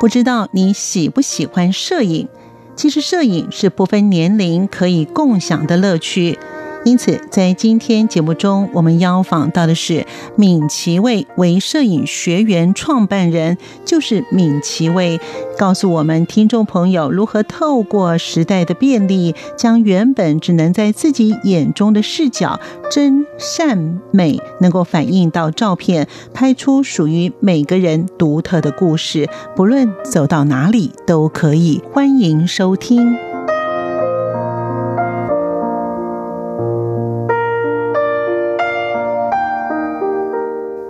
不知道你喜不喜欢摄影？其实摄影是不分年龄可以共享的乐趣。因此，在今天节目中，我们邀访到的是闵其卫，为摄影学员创办人，就是闵其卫，告诉我们听众朋友如何透过时代的便利，将原本只能在自己眼中的视角真善美，能够反映到照片，拍出属于每个人独特的故事，不论走到哪里都可以。欢迎收听。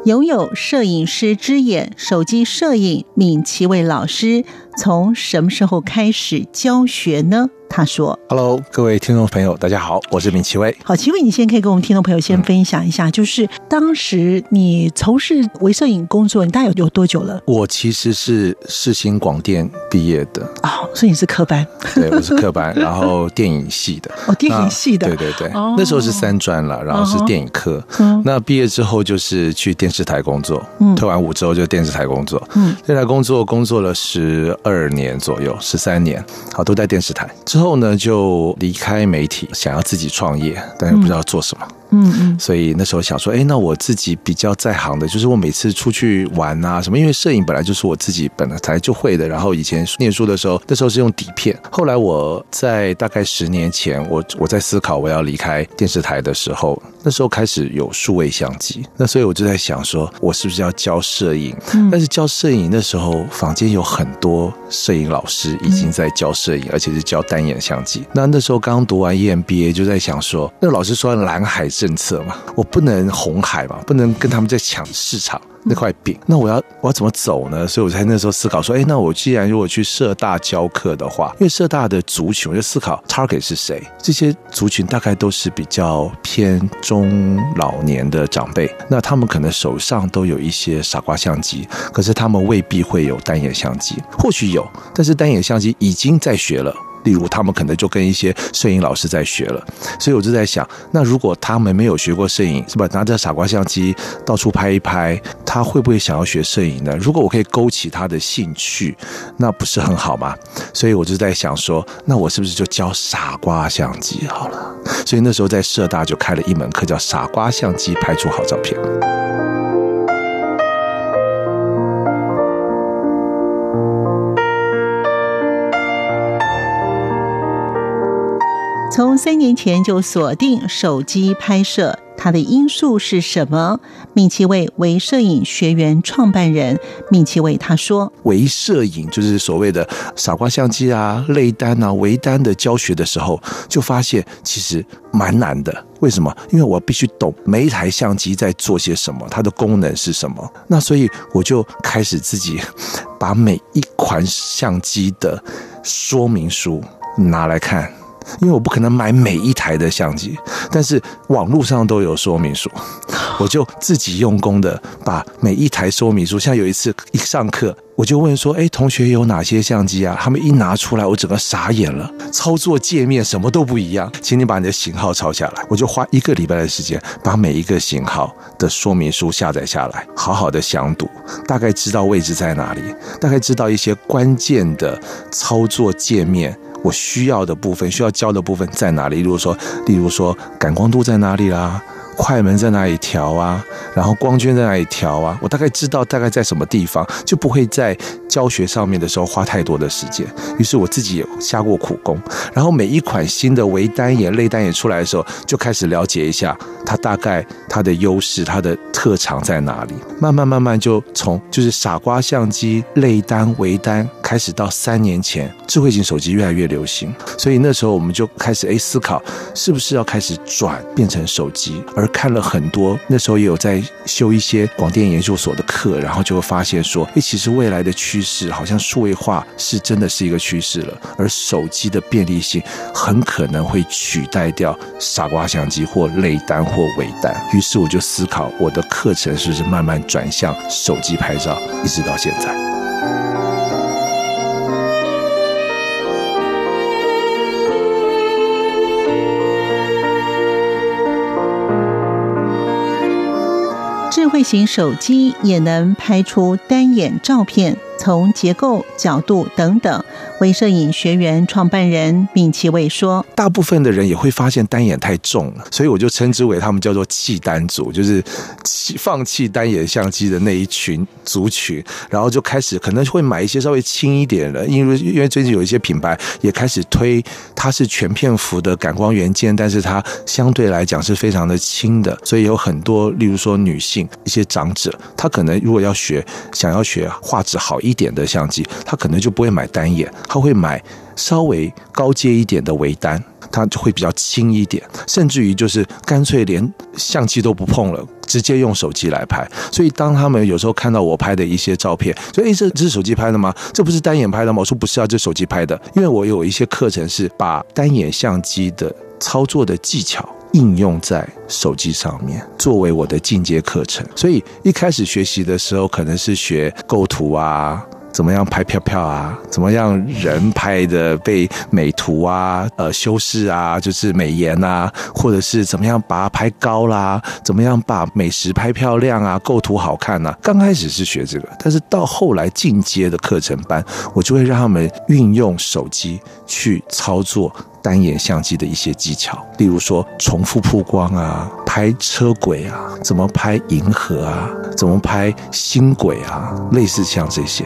拥有摄影师之眼，手机摄影，闵其位老师从什么时候开始教学呢？他说。：“Hello，各位听众朋友，大家好，我是闵奇威。好，奇威，你先可以跟我们听众朋友先分享一下，嗯、就是当时你从事微摄影工作，你大概有有多久了？我其实是世新广电毕业的。哦，所以你是科班，对，我是科班，然后电影系的。哦，电影系的，对对对，哦、那时候是三专了，然后是电影科。哦、那毕业之后就是去电视台工作，嗯，退完伍之后就电视台工作，嗯，电视台工作工作了十二年左右，十三年，好，都在电视台。之后。后呢，就离开媒体，想要自己创业，但又不知道做什么。嗯嗯嗯，所以那时候想说，哎，那我自己比较在行的，就是我每次出去玩啊什么，因为摄影本来就是我自己本来就会的。然后以前念书的时候，那时候是用底片。后来我在大概十年前，我我在思考我要离开电视台的时候，那时候开始有数位相机。那所以我就在想说，我是不是要教摄影？但是教摄影那时候，坊间有很多摄影老师已经在教摄影，而且是教单眼相机。那那时候刚读完 EMBA，就在想说，那个老师说蓝海是。政策嘛，我不能红海嘛，不能跟他们在抢市场那块饼。那我要我要怎么走呢？所以我才那时候思考说，哎，那我既然如果去社大教课的话，因为社大的族群，我就思考 target 是谁？这些族群大概都是比较偏中老年的长辈，那他们可能手上都有一些傻瓜相机，可是他们未必会有单眼相机，或许有，但是单眼相机已经在学了。例如，他们可能就跟一些摄影老师在学了，所以我就在想，那如果他们没有学过摄影，是吧？拿着傻瓜相机到处拍一拍，他会不会想要学摄影呢？如果我可以勾起他的兴趣，那不是很好吗？所以我就在想说，那我是不是就教傻瓜相机好了？所以那时候在社大就开了一门课，叫傻瓜相机拍出好照片。从三年前就锁定手机拍摄，它的因素是什么？闵其蔚微摄影学员创办人闵其蔚他说：“微摄影就是所谓的傻瓜相机啊、类单啊、微单的教学的时候，就发现其实蛮难的。为什么？因为我必须懂每一台相机在做些什么，它的功能是什么。那所以我就开始自己把每一款相机的说明书拿来看。”因为我不可能买每一台的相机，但是网络上都有说明书，我就自己用功的把每一台说明书。像有一次一上课，我就问说：“哎，同学有哪些相机啊？”他们一拿出来，我整个傻眼了，操作界面什么都不一样。请你把你的型号抄下来，我就花一个礼拜的时间把每一个型号的说明书下载下来，好好的详读，大概知道位置在哪里，大概知道一些关键的操作界面。我需要的部分，需要教的部分在哪里？例如说，例如说，感光度在哪里啦？快门在哪里调啊？然后光圈在哪里调啊？我大概知道大概在什么地方，就不会在教学上面的时候花太多的时间。于是我自己也下过苦功，然后每一款新的微单眼、类单眼出来的时候，就开始了解一下它大概它的优势、它的特长在哪里。慢慢慢慢就从就是傻瓜相机、类单、微单开始到三年前，智慧型手机越来越流行，所以那时候我们就开始哎思考，是不是要开始转变成手机而。看了很多，那时候也有在修一些广电研究所的课，然后就会发现说，诶，其实未来的趋势，好像数位化是真的是一个趋势了，而手机的便利性很可能会取代掉傻瓜相机或类单或尾单。于是我就思考，我的课程是不是慢慢转向手机拍照，一直到现在。智慧型手机也能拍出单眼照片。从结构、角度等等，微摄影学员创办人闵其伟说：“大部分的人也会发现单眼太重了，所以我就称之为他们叫做弃单族，就是弃放弃单眼相机的那一群族群，然后就开始可能会买一些稍微轻一点的，因为因为最近有一些品牌也开始推，它是全片幅的感光元件，但是它相对来讲是非常的轻的，所以有很多，例如说女性一些长者，她可能如果要学，想要学画质好。”一点的相机，他可能就不会买单眼，他会买稍微高阶一点的微单，它就会比较轻一点，甚至于就是干脆连相机都不碰了，直接用手机来拍。所以当他们有时候看到我拍的一些照片，说：“诶，这这是手机拍的吗？这不是单眼拍的吗？”我说：“不是啊，这是手机拍的。”因为我有一些课程是把单眼相机的操作的技巧。应用在手机上面，作为我的进阶课程。所以一开始学习的时候，可能是学构图啊，怎么样拍飘飘啊，怎么样人拍的被美图啊，呃，修饰啊，就是美颜啊，或者是怎么样把它拍高啦，怎么样把美食拍漂亮啊，构图好看、啊。刚开始是学这个，但是到后来进阶的课程班，我就会让他们运用手机去操作。单眼相机的一些技巧，例如说重复曝光啊，拍车轨啊，怎么拍银河啊，怎么拍星轨啊，类似像这些。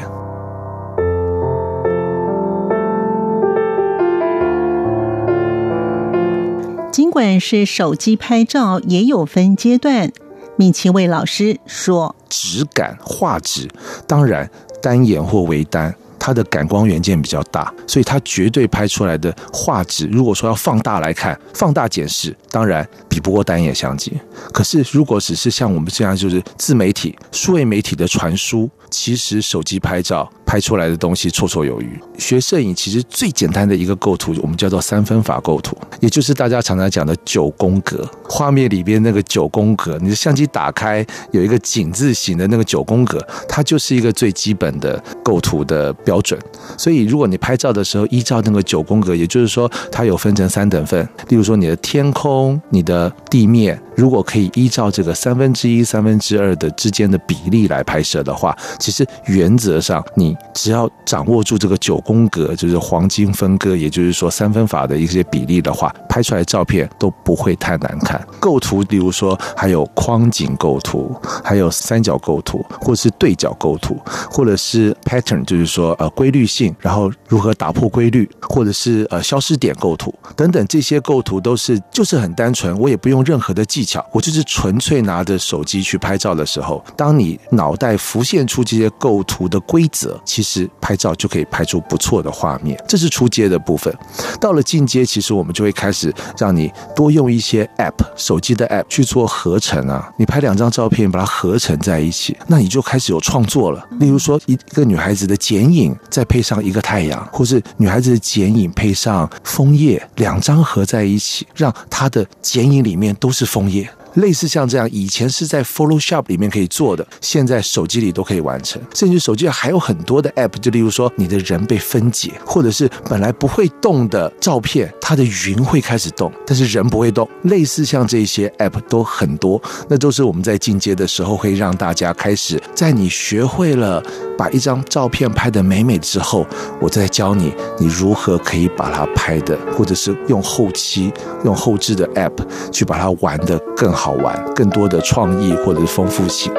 尽管是手机拍照，也有分阶段。闵其伟老师说：“质感、画质，当然单眼或微单。”它的感光元件比较大，所以它绝对拍出来的画质，如果说要放大来看，放大检视，当然比不过单眼相机。可是如果只是像我们这样，就是自媒体、数位媒体的传输，其实手机拍照拍出来的东西绰绰有余。学摄影其实最简单的一个构图，我们叫做三分法构图，也就是大家常常讲的九宫格。画面里边那个九宫格，你的相机打开有一个井字形的那个九宫格，它就是一个最基本的构图的标准。所以如果你拍照的时候依照那个九宫格，也就是说它有分成三等份，例如说你的天空、你的地面。如果可以依照这个三分之一、三分之二的之间的比例来拍摄的话，其实原则上你只要掌握住这个九宫格，就是黄金分割，也就是说三分法的一些比例的话，拍出来照片都不会太难看。构图，比如说还有框景构图，还有三角构图，或者是对角构图，或者是 pattern，就是说呃规律性，然后如何打破规律，或者是呃消失点构图等等，这些构图都是就是很单纯，我也不用任何的技巧。我就是纯粹拿着手机去拍照的时候，当你脑袋浮现出这些构图的规则，其实拍照就可以拍出不错的画面。这是初阶的部分。到了进阶，其实我们就会开始让你多用一些 App，手机的 App 去做合成啊。你拍两张照片，把它合成在一起，那你就开始有创作了。例如说，一个女孩子的剪影，再配上一个太阳，或是女孩子的剪影配上枫叶，两张合在一起，让她的剪影里面都是枫叶。类似像这样，以前是在 Photoshop 里面可以做的，现在手机里都可以完成。甚至手机还有很多的 App，就例如说你的人被分解，或者是本来不会动的照片，它的云会开始动，但是人不会动。类似像这些 App 都很多，那都是我们在进阶的时候会让大家开始，在你学会了把一张照片拍得美美之后，我再教你你如何可以把它拍的，或者是用后期用后置的 App 去把它玩得更。好玩，更多的创意或者是丰富性。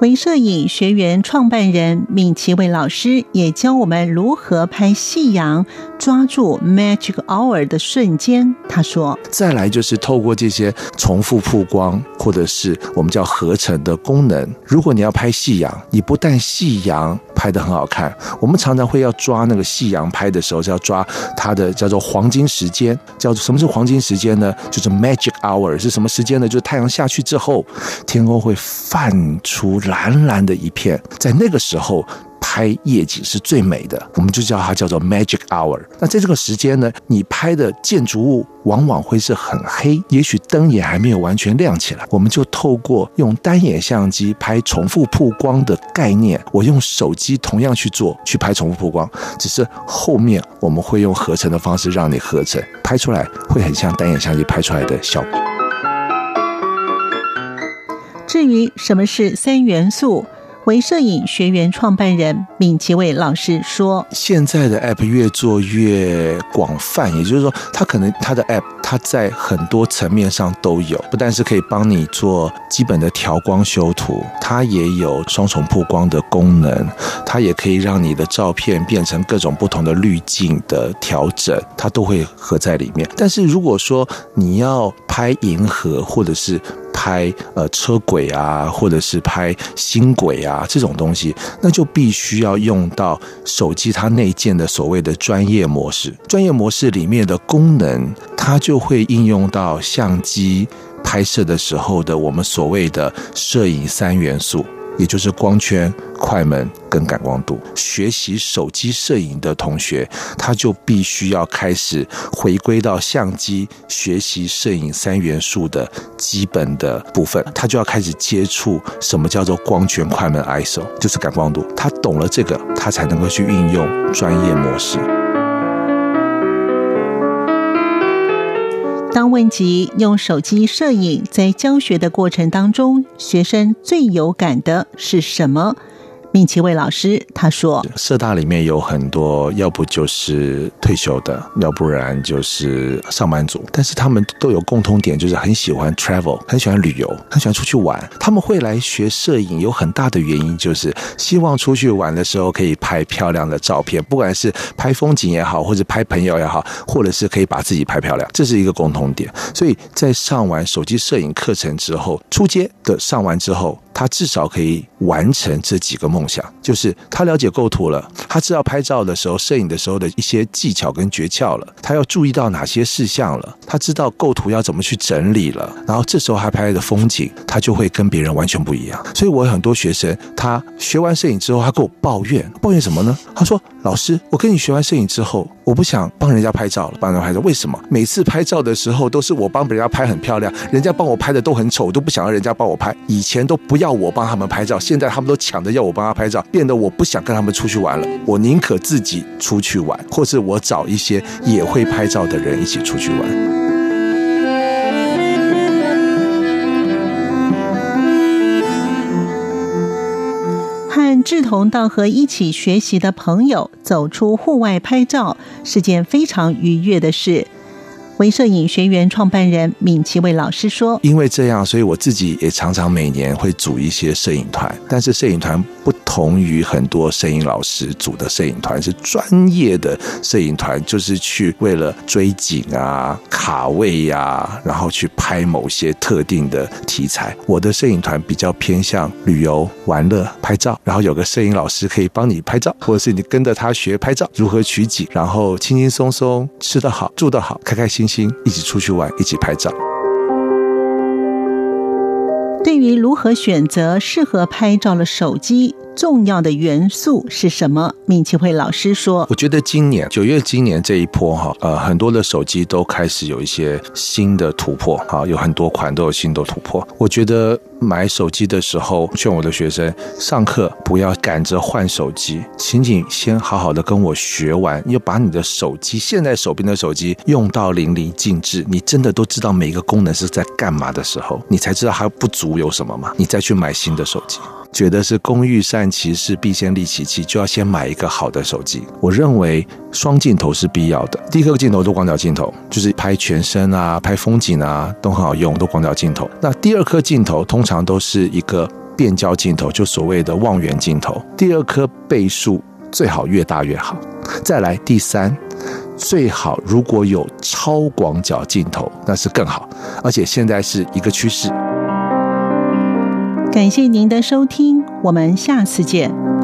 微摄影学员创办人闵启伟老师也教我们如何拍夕阳，抓住 magic hour 的瞬间。他说：“再来就是透过这些重复曝光，或者是我们叫合成的功能。如果你要拍夕阳，你不但夕阳拍得很好看，我们常常会要抓那个夕阳拍的时候，是要抓它的叫做黄金时间。叫做什么是黄金时间呢？就是 magic hour 是什么时间呢？就是太阳下去之后，天空会泛出。”蓝蓝的一片，在那个时候拍夜景是最美的，我们就叫它叫做 magic hour。那在这个时间呢，你拍的建筑物往往会是很黑，也许灯也还没有完全亮起来。我们就透过用单眼相机拍重复曝光的概念，我用手机同样去做，去拍重复曝光，只是后面我们会用合成的方式让你合成，拍出来会很像单眼相机拍出来的效果。至于什么是三元素，微摄影学员创办人闵启伟老师说：“现在的 App 越做越广泛，也就是说，它可能它的 App 它在很多层面上都有，不但是可以帮你做基本的调光修图，它也有双重曝光的功能，它也可以让你的照片变成各种不同的滤镜的调整，它都会合在里面。但是如果说你要拍银河或者是……拍呃车轨啊，或者是拍星轨啊这种东西，那就必须要用到手机它内建的所谓的专业模式。专业模式里面的功能，它就会应用到相机拍摄的时候的我们所谓的摄影三元素。也就是光圈、快门跟感光度。学习手机摄影的同学，他就必须要开始回归到相机学习摄影三元素的基本的部分，他就要开始接触什么叫做光圈、快门、ISO，就是感光度。他懂了这个，他才能够去运用专业模式。当问及用手机摄影在教学的过程当中，学生最有感的是什么？闵启伟老师他说：“社大里面有很多，要不就是退休的，要不然就是上班族，但是他们都有共通点，就是很喜欢 travel，很喜欢旅游，很喜欢出去玩。他们会来学摄影，有很大的原因就是希望出去玩的时候可以拍漂亮的照片，不管是拍风景也好，或者拍朋友也好，或者是可以把自己拍漂亮，这是一个共通点。所以在上完手机摄影课程之后，初阶的上完之后。”他至少可以完成这几个梦想，就是他了解构图了，他知道拍照的时候、摄影的时候的一些技巧跟诀窍了，他要注意到哪些事项了，他知道构图要怎么去整理了，然后这时候他拍的风景，他就会跟别人完全不一样。所以我有很多学生，他学完摄影之后，他跟我抱怨，抱怨什么呢？他说：“老师，我跟你学完摄影之后，我不想帮人家拍照了，帮人家拍照，为什么？每次拍照的时候都是我帮别人家拍很漂亮，人家帮我拍的都很丑，我都不想要人家帮我拍。以前都不。”要我帮他们拍照，现在他们都抢着要我帮他拍照，变得我不想跟他们出去玩了。我宁可自己出去玩，或是我找一些也会拍照的人一起出去玩。志同道合、一起学习的朋友走出户外拍照，是件非常愉悦的事。微摄影学员创办人闵启伟老师说：“因为这样，所以我自己也常常每年会组一些摄影团，但是摄影团。”不同于很多摄影老师组的摄影团，是专业的摄影团，就是去为了追景啊、卡位呀、然后去拍某些特定的题材。我的摄影团比较偏向旅游、玩乐、拍照，然后有个摄影老师可以帮你拍照，或者是你跟着他学拍照，如何取景，然后轻轻松松吃得好、住得好、开开心一起出去玩、一起拍照。对于如何选择适合拍照的手机，重要的元素是什么？闵启伟老师说：“我觉得今年九月，今年这一波哈，呃，很多的手机都开始有一些新的突破，哈，有很多款都有新的突破。我觉得买手机的时候，劝我的学生上课不要赶着换手机，请你先好好的跟我学完，要把你的手机现在手边的手机用到淋漓尽致，你真的都知道每一个功能是在干嘛的时候，你才知道还不足有什么嘛，你再去买新的手机。”觉得是工欲善其事必先利其器就要先买一个好的手机。我认为双镜头是必要的第一个镜头多广角镜头就是拍全身啊拍风景啊都很好用多广角镜头那第二颗镜头通常都是一个变焦镜头就所谓的望远镜头第二颗倍数最好越大越好。再来第三最好如果有超广角镜头那是更好。而且现在是一个趋势。感谢您的收听我们下次见。